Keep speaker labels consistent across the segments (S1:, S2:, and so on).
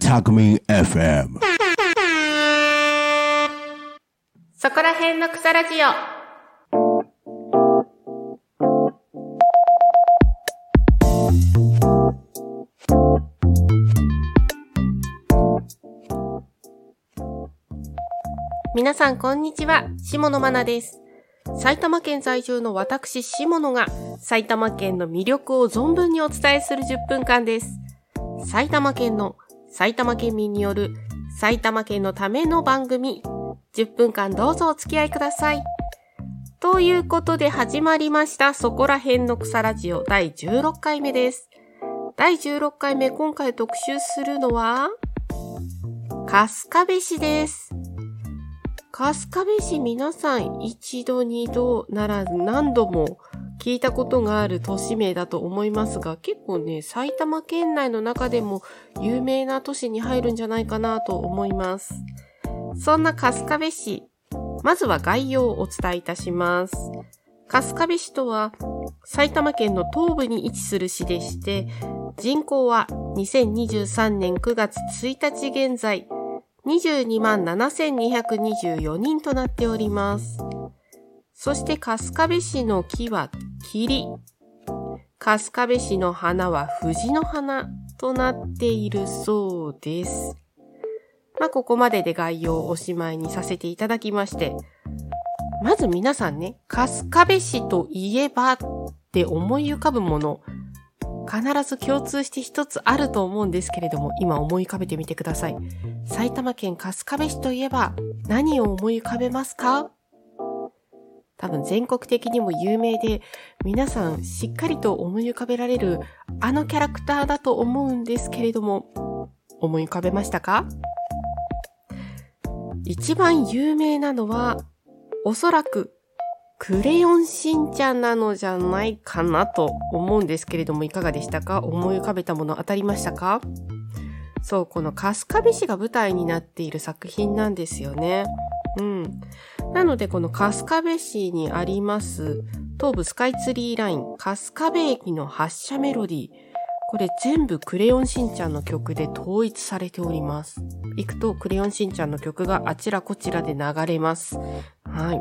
S1: タクミン FM
S2: そこら辺の草ラジオ。皆さんこんにちは、下野真奈です。埼玉県在住の私、下野が埼玉県の魅力を存分にお伝えする10分間です。埼玉県の埼玉県民による埼玉県のための番組10分間どうぞお付き合いください。ということで始まりました、そこら辺の草ラジオ第16回目です。第16回目、今回特集するのは、春日部市です。春日部市皆さん一度二度なら何度も聞いたことがある都市名だと思いますが、結構ね、埼玉県内の中でも有名な都市に入るんじゃないかなと思います。そんな春日部市、まずは概要をお伝えいたします。春日部市とは埼玉県の東部に位置する市でして、人口は2023年9月1日現在、22万7224人となっております。そして春日部市の木は霧。春日部市の花は藤の花となっているそうです。まあ、ここまでで概要をおしまいにさせていただきまして、まず皆さんね、春日部市といえばって思い浮かぶもの、必ず共通して一つあると思うんですけれども、今思い浮かべてみてください。埼玉県春日部市といえば何を思い浮かべますか？多分全国的にも有名で、皆さんしっかりと思い浮かべられるあのキャラクターだと思うんですけれども、思い浮かべましたか？一番有名なのは、おそらく、クレヨンしんちゃんなのじゃないかなと思うんですけれども、いかがでしたか？思い浮かべたもの当たりましたか？そう、この春日部市が舞台になっている作品なんですよね。うん。なので、この春日部市にあります、東武スカイツリーライン、春日部駅の発車メロディー。これ全部クレヨンしんちゃんの曲で統一されております。行くとクレヨンしんちゃんの曲があちらこちらで流れます。はい。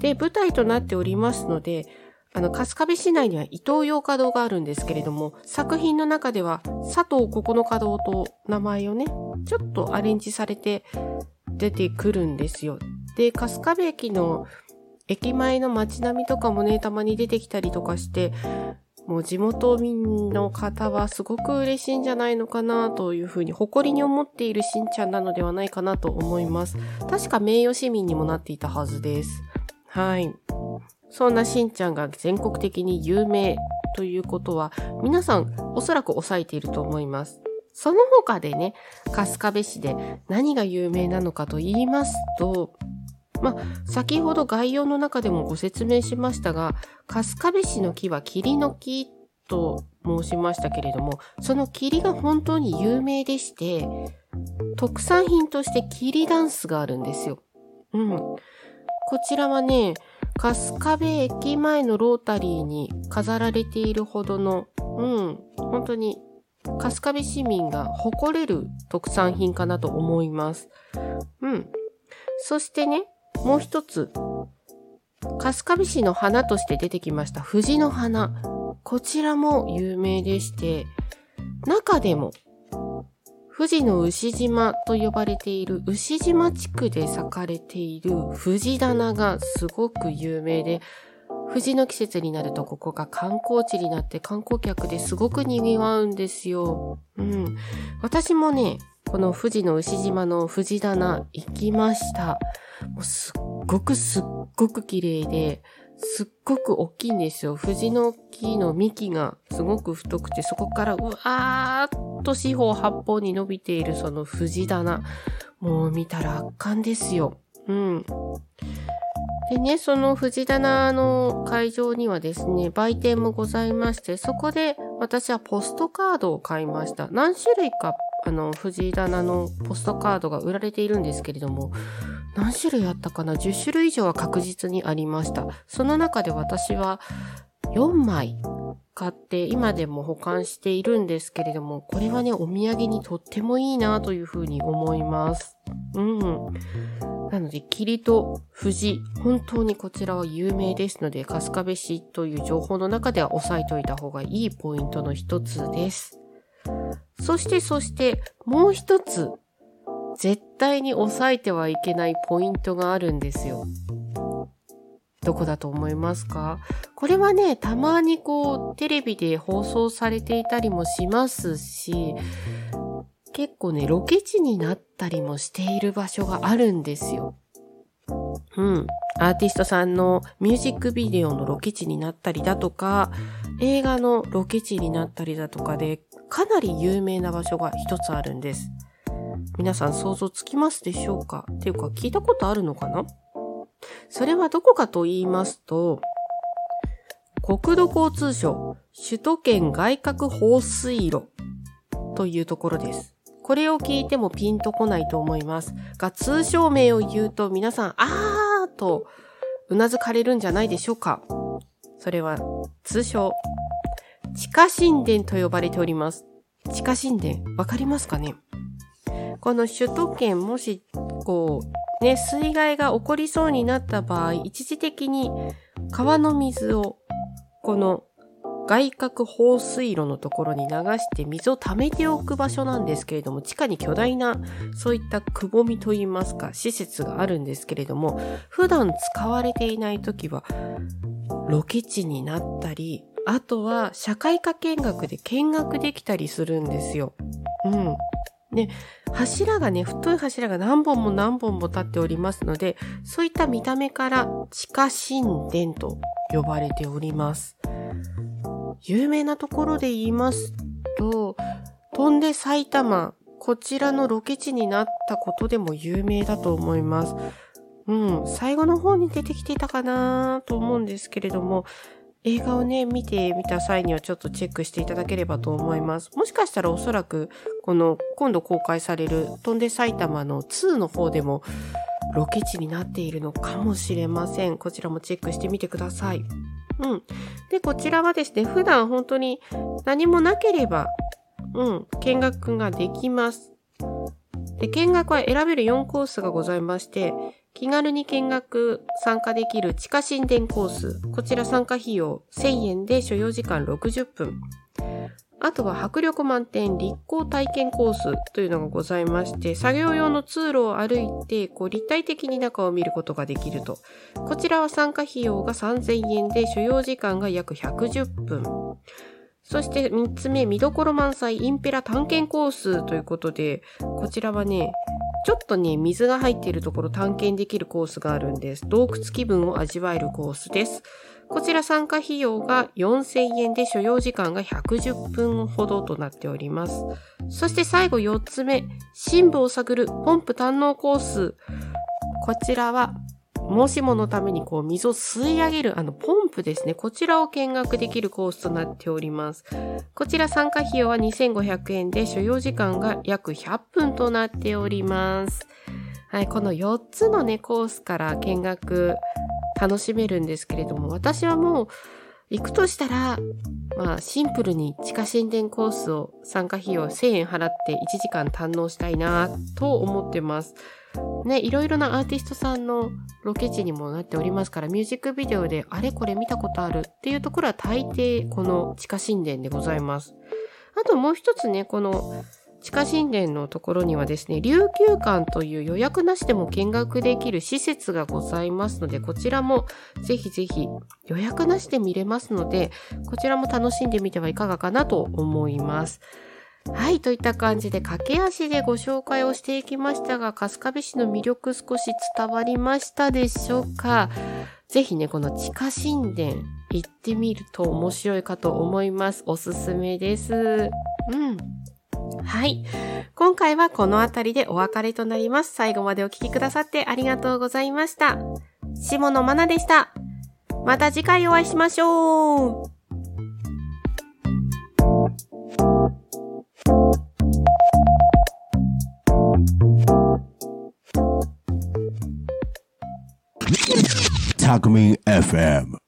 S2: で、舞台となっておりますので、あの、春日部市内には伊東洋華堂があるんですけれども、作品の中では佐藤九日堂と名前をね、ちょっとアレンジされて出てくるんですよ。で、春日部駅の駅前の街並みとかもね、たまに出てきたりとかして、もう地元民の方はすごく嬉しいんじゃないのかなというふうに誇りに思っているしんちゃんなのではないかなと思います。確か名誉市民にもなっていたはずです。はい。そんなしんちゃんが全国的に有名ということは皆さんおそらく抑えていると思います。その他でね、春日部市で何が有名なのかと言いますと、まあ、先ほど概要の中でもご説明しましたが、春日部市の木は霧の木と申しましたけれども、その霧が本当に有名でして、特産品として霧ダンスがあるんですよ。うん。こちらはね、春日部駅前のロータリーに飾られているほどの、うん、本当に春日部市民が誇れる特産品かなと思います。うん。そしてね、もう一つ、春日部市の花として出てきました藤の花。こちらも有名でして、中でも、富士の牛島と呼ばれている牛島地区で咲かれている藤棚がすごく有名で、藤の季節になるとここが観光地になって観光客ですごく賑わうんですよ。うん。私もね、この富士の牛島の藤棚行きました。もうすっごくすっごく綺麗で、すっごく大きいんですよ。藤の木の幹がすごく太くて、そこからうわーっと四方八方に伸びているその藤棚。もう見たら圧巻ですよ。うん。でね、その藤棚の会場にはですね、売店もございまして、そこで私はポストカードを買いました。何種類か、あの、藤棚のポストカードが売られているんですけれども、何種類あったかな ?10 種類以上は確実にありました。その中で私は4枚買って今でも保管しているんですけれども、これはね、お土産にとってもいいなというふうに思います。うん。なので、霧と富士、本当にこちらは有名ですので、春日部市という情報の中では押さえておいた方がいいポイントの一つです。そして、そして、もう一つ、絶対に押さえてはいけないポイントがあるんですよ。どこだと思いますか？これはね、たまにこう、テレビで放送されていたりもしますし、結構ね、ロケ地になったりもしている場所があるんですよ。うん。アーティストさんのミュージックビデオのロケ地になったりだとか、映画のロケ地になったりだとかで、かなり有名な場所が一つあるんです。皆さん想像つきますでしょうか？っていうか聞いたことあるのかな？それはどこかと言いますと、国土交通省首都圏外郭放水路というところです。これを聞いてもピンとこないと思いますが、通称名を言うと皆さん、あーとうなずかれるんじゃないでしょうか。それは通称、地下神殿と呼ばれております。地下神殿、わかりますかね？この首都圏もし、こう、ね、水害が起こりそうになった場合、一時的に川の水を、この外郭放水路のところに流して水を溜めておく場所なんですけれども、地下に巨大な、そういったくぼみといいますか、施設があるんですけれども、普段使われていない時は、ロケ地になったり、あとは社会科見学で見学できたりするんですよ。うん。で、柱がね、太い柱が何本も何本も立っておりますので、そういった見た目から地下神殿と呼ばれております。有名なところで言いますと、飛んで埼玉、こちらのロケ地になったことでも有名だと思います。うん、最後の方に出てきていたかなと思うんですけれども、映画をね、見てみた際にはちょっとチェックしていただければと思います。もしかしたらおそらく、この今度公開される飛んで埼玉の2の方でもロケ地になっているのかもしれません。こちらもチェックしてみてください。うん。で、こちらはですね、普段本当に何もなければ、うん、見学ができます。で、見学は選べる4コースがございまして、気軽に見学参加できる地下神殿コース。こちら参加費用1000円で所要時間60分。あとは迫力満点立候体験コースというのがございまして、作業用の通路を歩いて、こう立体的に中を見ることができると。こちらは参加費用が3000円で所要時間が約110分。そして3つ目、見どころ満載インペラ探検コースということで、こちらはね、ちょっとね、水が入っているところ探検できるコースがあるんです。洞窟気分を味わえるコースです。こちら参加費用が4000円で所要時間が110分ほどとなっております。そして最後4つ目、深部を探るポンプ堪能コース。こちらはもしものためにこう水を吸い上げるあのポンプですね。こちらを見学できるコースとなっております。こちら参加費用は2500円で所要時間が約100分となっております。はい、この4つのね、コースから見学楽しめるんですけれども、私はもう行くとしたら、まあシンプルに地下神殿コースを参加費用1000円払って1時間堪能したいなと思ってます。ね、いろいろなアーティストさんのロケ地にもなっておりますから、ミュージックビデオであれこれ見たことあるっていうところは大抵この地下神殿でございます。あともう一つね、この地下神殿のところにはですね、琉球館という予約なしでも見学できる施設がございますので、こちらもぜひぜひ予約なしで見れますので、こちらも楽しんでみてはいかがかなと思います。はい、といった感じで駆け足でご紹介をしていきましたが、春日部市の魅力少し伝わりましたでしょうか？ぜひね、この地下神殿行ってみると面白いかと思います。おすすめです。うん。はい。今回はこの辺りでお別れとなります。最後までお聴きくださってありがとうございました。下野愛菜でした。また次回お会いしましょう。
S1: Talk Me FM